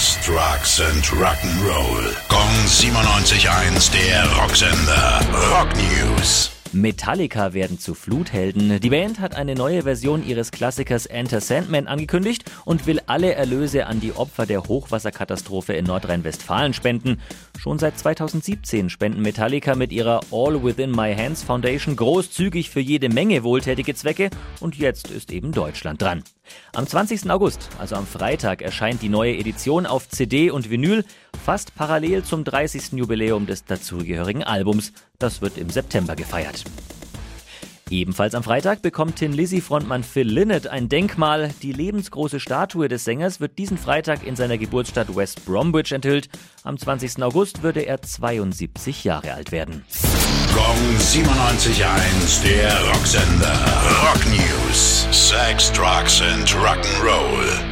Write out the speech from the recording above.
Sex, Drugs and Rock'n'Roll. Gong 97.1, der Rocksender. Rock News. Metallica werden zu Fluthelden. Die Band hat eine neue Version ihres Klassikers Enter Sandman angekündigt und will alle Erlöse an die Opfer der Hochwasserkatastrophe in Nordrhein-Westfalen spenden. Schon seit 2017 spenden Metallica mit ihrer All Within My Hands Foundation großzügig für jede Menge wohltätige Zwecke und jetzt ist eben Deutschland dran. Am 20. August, also am Freitag, erscheint die neue Edition auf CD und Vinyl, fast parallel zum 30. Jubiläum des dazugehörigen Albums. Das wird im September gefeiert. Ebenfalls am Freitag bekommt Tin Lizzy-Frontmann Phil Lynott ein Denkmal. Die lebensgroße Statue des Sängers wird diesen Freitag in seiner Geburtsstadt West Bromwich enthüllt. Am 20. August würde er 72 Jahre alt werden. Gong 97.1, der Rocksender. Rock News. Sex, Drugs and Rock'n'Roll.